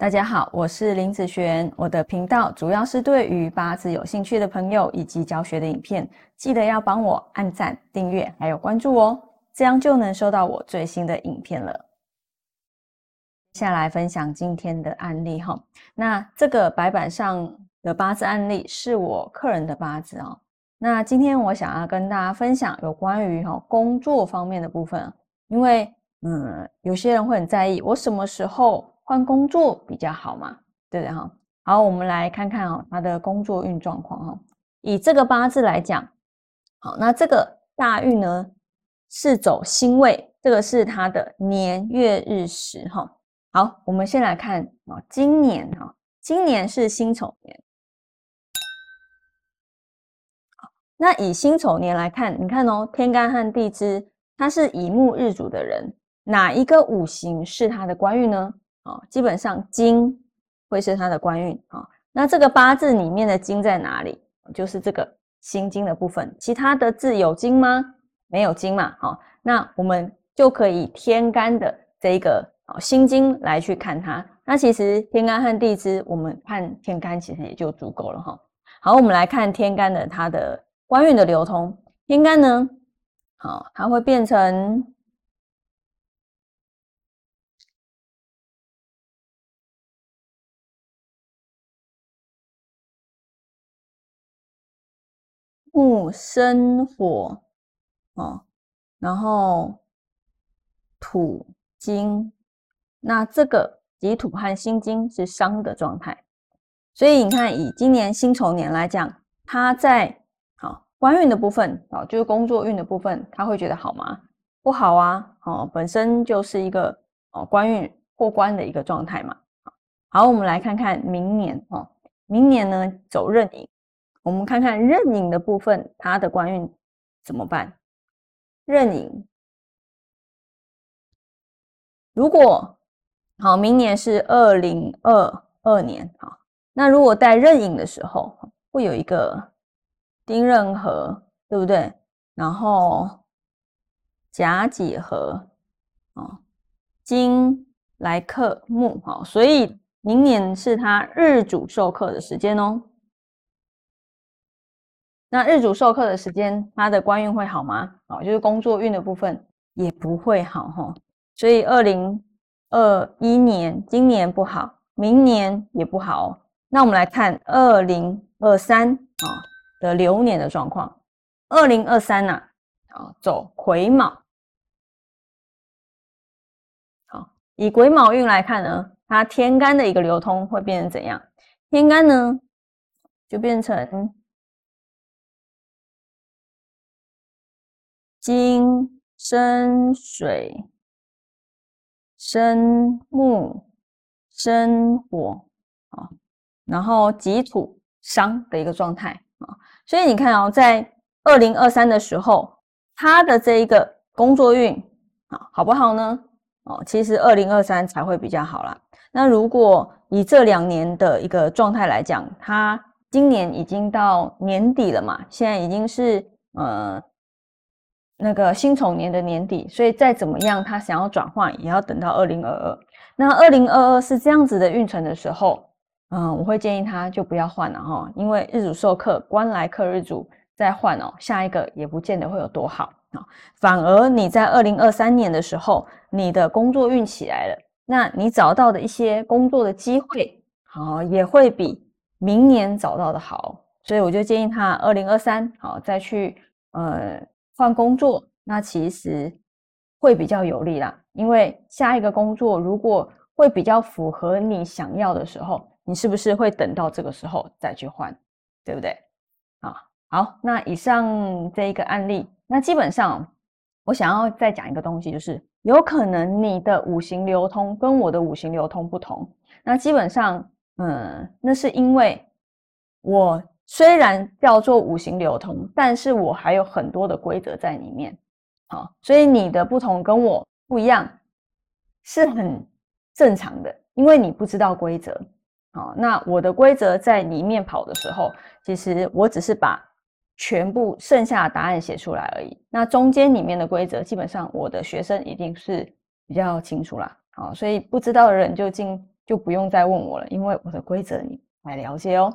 大家好，我是林子璇。我的频道主要是对于八字有兴趣的朋友以及教学的影片，记得要帮我按赞、订阅还有关注哦，这样就能收到我最新的影片了。接下来分享今天的案例哈，那这个白板上的八字案例是我客人的八字哦。那今天我想要跟大家分享有关于哈工作方面的部分，因为嗯，有些人会很在意我什么时候。换工作比较好嘛，对不对哈？好，我们来看看哦，他的工作运状况哈。以这个八字来讲，好，那这个大运呢是走辛位，这个是他的年月日时哈。好，我们先来看啊，今年哈，今年是辛丑年。那以辛丑年来看，你看哦，天干和地支，他是乙木日主的人，哪一个五行是他的官运呢？哦，基本上金会是他的官运啊。那这个八字里面的金在哪里？就是这个心金的部分。其他的字有金吗？没有金嘛。好，那我们就可以天干的这一个哦辛金来去看它。那其实天干和地支，我们看天干其实也就足够了哈。好，我们来看天干的它的官运的流通。天干呢，好，它会变成。木生火哦，然后土金，那这个己土和辛金是伤的状态，所以你看，以今年辛丑年来讲，他在好官运的部分啊，就是工作运的部分，他会觉得好吗？不好啊，哦，本身就是一个哦官运过关的一个状态嘛。好，我们来看看明年哦，明年呢走壬寅。我们看看壬寅的部分，它的官运怎么办？壬寅，如果好，明年是二零二二年，好，那如果带壬寅的时候，会有一个丁壬合，对不对？然后甲己合，哦，金来克木，好，所以明年是他日主受克的时间哦。那日主授课的时间，他的官运会好吗？哦，就是工作运的部分也不会好哈。所以二零二一年今年不好，明年也不好。那我们来看二零二三啊的流年的状况。二零二三呐，啊走癸卯。好，以癸卯运来看呢，它天干的一个流通会变成怎样？天干呢就变成。金生水，生木，生火，啊，然后己土伤的一个状态啊，所以你看哦，在二零二三的时候，他的这一个工作运啊，好不好呢？哦，其实二零二三才会比较好啦。那如果以这两年的一个状态来讲，他今年已经到年底了嘛，现在已经是呃。那个辛丑年的年底，所以再怎么样，他想要转换，也要等到二零二二。那二零二二是这样子的运程的时候，嗯，我会建议他就不要换了哈，因为日主受克，官来克日主再换哦，下一个也不见得会有多好啊。反而你在二零二三年的时候，你的工作运起来了，那你找到的一些工作的机会，好也会比明年找到的好。所以我就建议他二零二三好再去呃。换工作，那其实会比较有利啦，因为下一个工作如果会比较符合你想要的时候，你是不是会等到这个时候再去换，对不对？啊，好，那以上这一个案例，那基本上我想要再讲一个东西，就是有可能你的五行流通跟我的五行流通不同，那基本上，嗯，那是因为我。虽然叫做五行流通，但是我还有很多的规则在里面，好，所以你的不同跟我不一样，是很正常的，因为你不知道规则，好，那我的规则在里面跑的时候，其实我只是把全部剩下的答案写出来而已，那中间里面的规则，基本上我的学生一定是比较清楚啦，好，所以不知道的人就进就不用再问我了，因为我的规则你来了解哦。